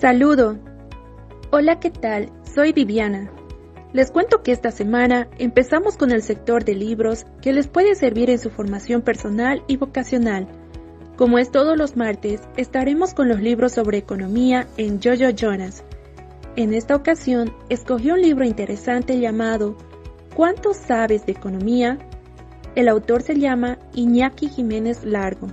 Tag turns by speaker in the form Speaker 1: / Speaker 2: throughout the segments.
Speaker 1: Saludo. Hola, ¿qué tal? Soy Viviana. Les cuento que esta semana empezamos con el sector de libros que les puede servir en su formación personal y vocacional. Como es todos los martes, estaremos con los libros sobre economía en Jojo Jonas. En esta ocasión, escogí un libro interesante llamado ¿Cuánto sabes de economía? El autor se llama Iñaki Jiménez Largo.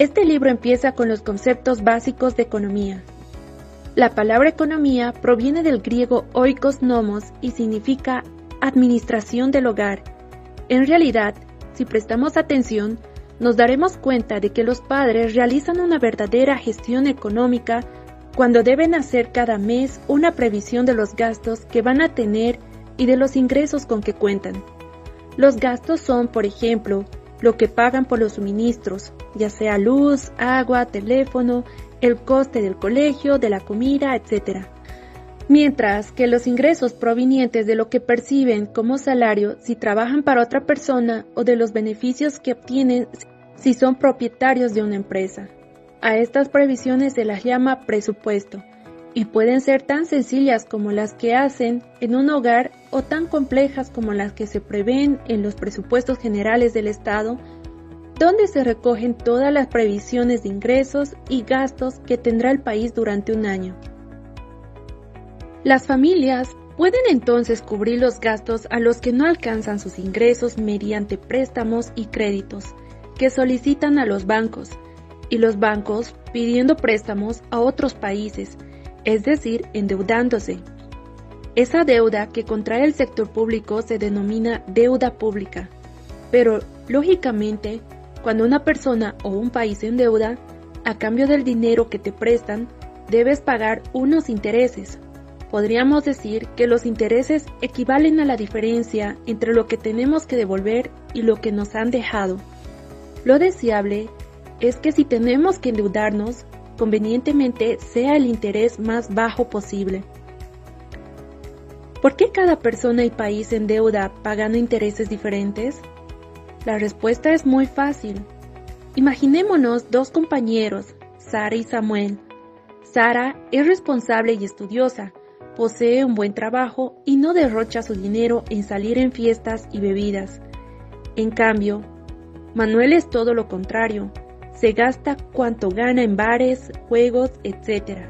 Speaker 1: Este libro empieza con los conceptos básicos de economía. La palabra economía proviene del griego oikos nomos y significa administración del hogar. En realidad, si prestamos atención, nos daremos cuenta de que los padres realizan una verdadera gestión económica cuando deben hacer cada mes una previsión de los gastos que van a tener y de los ingresos con que cuentan. Los gastos son, por ejemplo, lo que pagan por los suministros, ya sea luz, agua, teléfono, el coste del colegio, de la comida, etc. Mientras que los ingresos provenientes de lo que perciben como salario si trabajan para otra persona o de los beneficios que obtienen si son propietarios de una empresa. A estas previsiones se las llama presupuesto y pueden ser tan sencillas como las que hacen en un hogar o tan complejas como las que se prevén en los presupuestos generales del Estado, donde se recogen todas las previsiones de ingresos y gastos que tendrá el país durante un año. Las familias pueden entonces cubrir los gastos a los que no alcanzan sus ingresos mediante préstamos y créditos que solicitan a los bancos, y los bancos pidiendo préstamos a otros países, es decir, endeudándose. Esa deuda que contrae el sector público se denomina deuda pública, pero lógicamente, cuando una persona o un país endeuda, a cambio del dinero que te prestan, debes pagar unos intereses. Podríamos decir que los intereses equivalen a la diferencia entre lo que tenemos que devolver y lo que nos han dejado. Lo deseable es que si tenemos que endeudarnos, convenientemente sea el interés más bajo posible. ¿Por qué cada persona y país endeuda pagando intereses diferentes? La respuesta es muy fácil. Imaginémonos dos compañeros, Sara y Samuel. Sara es responsable y estudiosa, posee un buen trabajo y no derrocha su dinero en salir en fiestas y bebidas. En cambio, Manuel es todo lo contrario, se gasta cuanto gana en bares, juegos, etc.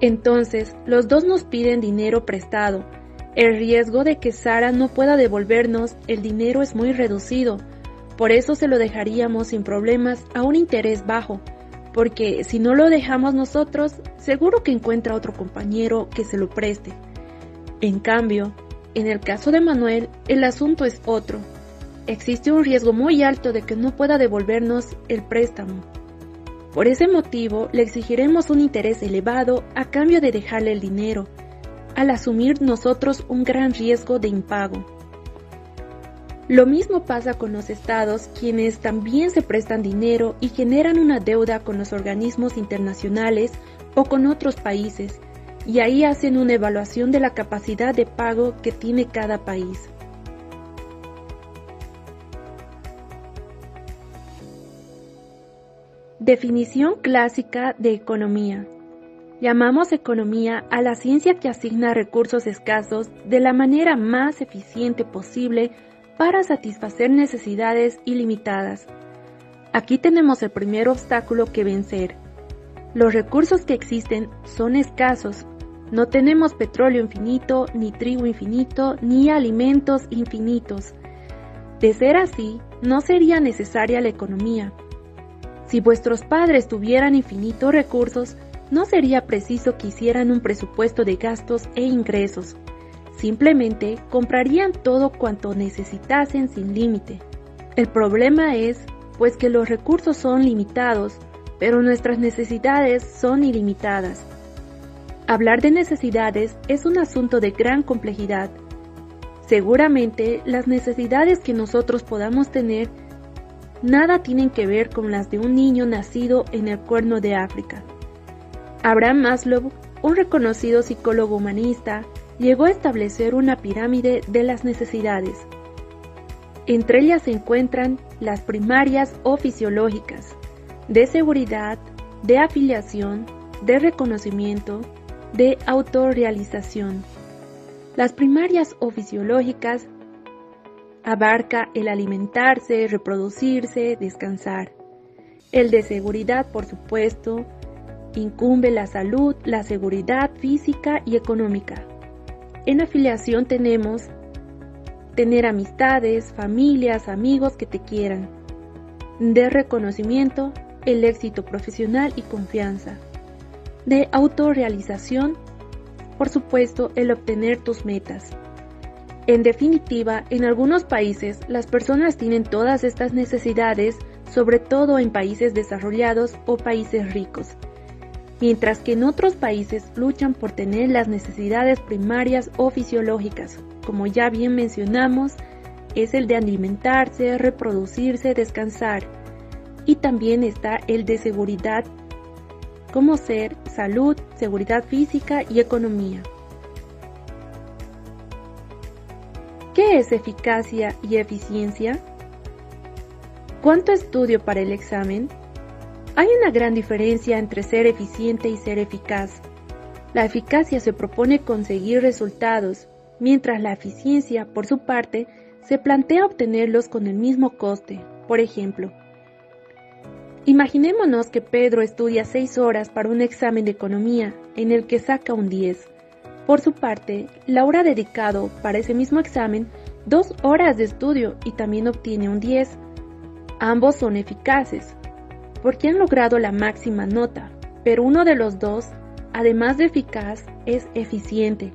Speaker 1: Entonces, los dos nos piden dinero prestado. El riesgo de que Sara no pueda devolvernos el dinero es muy reducido, por eso se lo dejaríamos sin problemas a un interés bajo, porque si no lo dejamos nosotros, seguro que encuentra otro compañero que se lo preste. En cambio, en el caso de Manuel, el asunto es otro existe un riesgo muy alto de que no pueda devolvernos el préstamo. Por ese motivo, le exigiremos un interés elevado a cambio de dejarle el dinero, al asumir nosotros un gran riesgo de impago. Lo mismo pasa con los estados, quienes también se prestan dinero y generan una deuda con los organismos internacionales o con otros países, y ahí hacen una evaluación de la capacidad de pago que tiene cada país. Definición clásica de economía. Llamamos economía a la ciencia que asigna recursos escasos de la manera más eficiente posible para satisfacer necesidades ilimitadas. Aquí tenemos el primer obstáculo que vencer. Los recursos que existen son escasos. No tenemos petróleo infinito, ni trigo infinito, ni alimentos infinitos. De ser así, no sería necesaria la economía si vuestros padres tuvieran infinitos recursos, no sería preciso que hicieran un presupuesto de gastos e ingresos. Simplemente comprarían todo cuanto necesitasen sin límite. El problema es, pues que los recursos son limitados, pero nuestras necesidades son ilimitadas. Hablar de necesidades es un asunto de gran complejidad. Seguramente las necesidades que nosotros podamos tener nada tienen que ver con las de un niño nacido en el cuerno de África. Abraham Maslow, un reconocido psicólogo humanista, llegó a establecer una pirámide de las necesidades. Entre ellas se encuentran las primarias o fisiológicas, de seguridad, de afiliación, de reconocimiento, de autorrealización. Las primarias o fisiológicas abarca el alimentarse, reproducirse, descansar. El de seguridad, por supuesto, incumbe la salud, la seguridad física y económica. En afiliación tenemos tener amistades, familias, amigos que te quieran. De reconocimiento, el éxito profesional y confianza. De autorrealización, por supuesto, el obtener tus metas. En definitiva, en algunos países las personas tienen todas estas necesidades, sobre todo en países desarrollados o países ricos, mientras que en otros países luchan por tener las necesidades primarias o fisiológicas, como ya bien mencionamos, es el de alimentarse, reproducirse, descansar, y también está el de seguridad, como ser salud, seguridad física y economía. ¿Qué es eficacia y eficiencia? ¿Cuánto estudio para el examen? Hay una gran diferencia entre ser eficiente y ser eficaz. La eficacia se propone conseguir resultados, mientras la eficiencia, por su parte, se plantea obtenerlos con el mismo coste. Por ejemplo, imaginémonos que Pedro estudia 6 horas para un examen de economía en el que saca un 10 por su parte, Laura ha dedicado para ese mismo examen dos horas de estudio y también obtiene un 10. Ambos son eficaces, porque han logrado la máxima nota, pero uno de los dos, además de eficaz, es eficiente.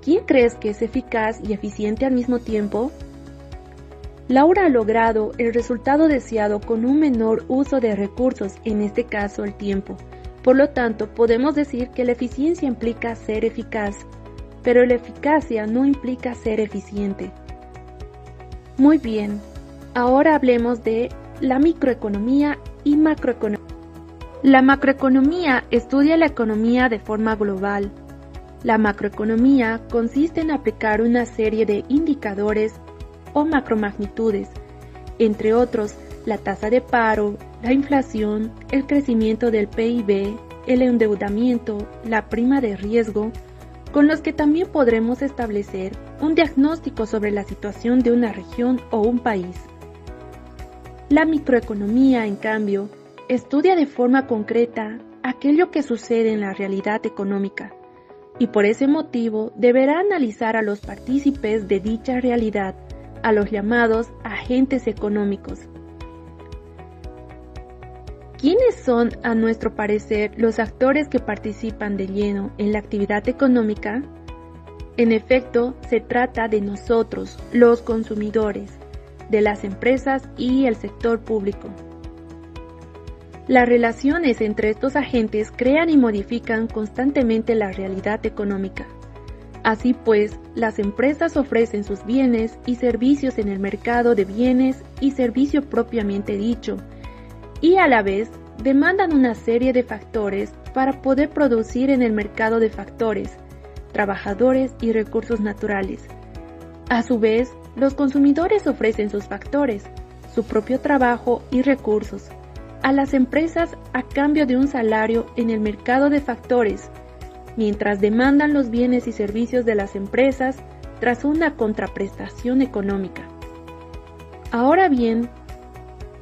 Speaker 1: ¿Quién crees que es eficaz y eficiente al mismo tiempo? Laura ha logrado el resultado deseado con un menor uso de recursos, en este caso el tiempo, por lo tanto, podemos decir que la eficiencia implica ser eficaz, pero la eficacia no implica ser eficiente. Muy bien, ahora hablemos de la microeconomía y macroeconomía. La macroeconomía estudia la economía de forma global. La macroeconomía consiste en aplicar una serie de indicadores o macromagnitudes, entre otros la tasa de paro, la inflación, el crecimiento del PIB, el endeudamiento, la prima de riesgo, con los que también podremos establecer un diagnóstico sobre la situación de una región o un país. La microeconomía, en cambio, estudia de forma concreta aquello que sucede en la realidad económica y por ese motivo deberá analizar a los partícipes de dicha realidad, a los llamados agentes económicos, ¿Quiénes son, a nuestro parecer, los actores que participan de lleno en la actividad económica? En efecto, se trata de nosotros, los consumidores, de las empresas y el sector público. Las relaciones entre estos agentes crean y modifican constantemente la realidad económica. Así pues, las empresas ofrecen sus bienes y servicios en el mercado de bienes y servicio propiamente dicho, y a la vez demandan una serie de factores para poder producir en el mercado de factores, trabajadores y recursos naturales. A su vez, los consumidores ofrecen sus factores, su propio trabajo y recursos, a las empresas a cambio de un salario en el mercado de factores, mientras demandan los bienes y servicios de las empresas tras una contraprestación económica. Ahora bien,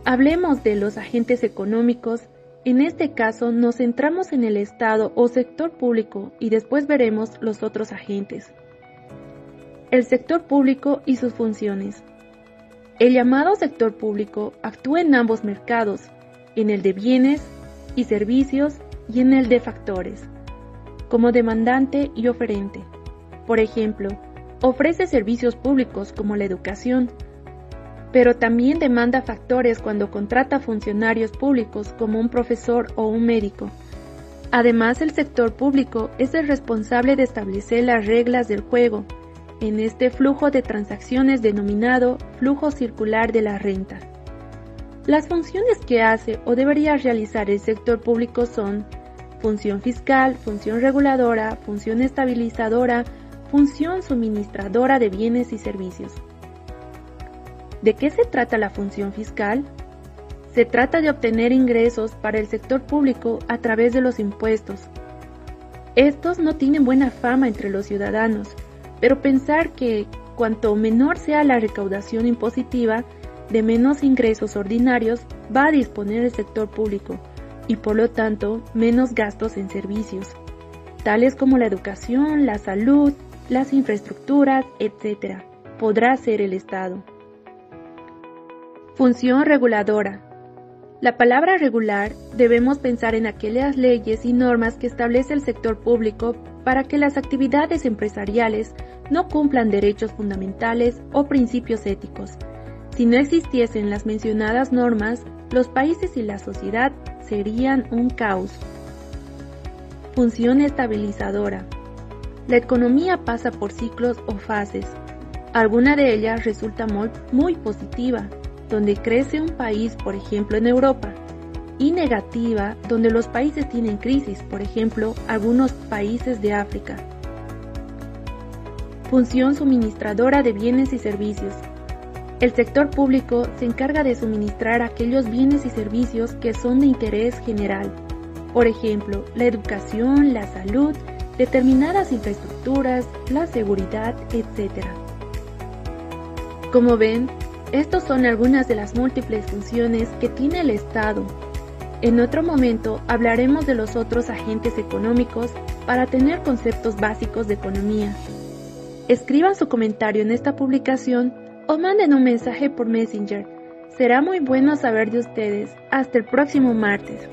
Speaker 1: Hablemos de los agentes económicos. En este caso nos centramos en el Estado o sector público y después veremos los otros agentes. El sector público y sus funciones. El llamado sector público actúa en ambos mercados, en el de bienes y servicios y en el de factores, como demandante y oferente. Por ejemplo, ofrece servicios públicos como la educación, pero también demanda factores cuando contrata funcionarios públicos como un profesor o un médico. Además, el sector público es el responsable de establecer las reglas del juego en este flujo de transacciones denominado flujo circular de la renta. Las funciones que hace o debería realizar el sector público son función fiscal, función reguladora, función estabilizadora, función suministradora de bienes y servicios. ¿De qué se trata la función fiscal? Se trata de obtener ingresos para el sector público a través de los impuestos. Estos no tienen buena fama entre los ciudadanos, pero pensar que cuanto menor sea la recaudación impositiva, de menos ingresos ordinarios va a disponer el sector público y por lo tanto menos gastos en servicios, tales como la educación, la salud, las infraestructuras, etc. Podrá ser el Estado. Función reguladora. La palabra regular debemos pensar en aquellas leyes y normas que establece el sector público para que las actividades empresariales no cumplan derechos fundamentales o principios éticos. Si no existiesen las mencionadas normas, los países y la sociedad serían un caos. Función estabilizadora. La economía pasa por ciclos o fases. Alguna de ellas resulta muy, positiva, donde crece un país, por ejemplo en Europa, y negativa, donde los países tienen crisis, por ejemplo, algunos países de África. Función suministradora de bienes y servicios. El sector público se encarga de suministrar aquellos bienes y servicios que son de interés general, por ejemplo, la educación, la salud, determinadas infraestructuras, la seguridad, etc. Como ven, estas son algunas de las múltiples funciones que tiene el Estado. En otro momento hablaremos de los otros agentes económicos para tener conceptos básicos de economía. Escriban su comentario en esta publicación o manden un mensaje por Messenger. Será muy bueno saber de ustedes. Hasta el próximo martes.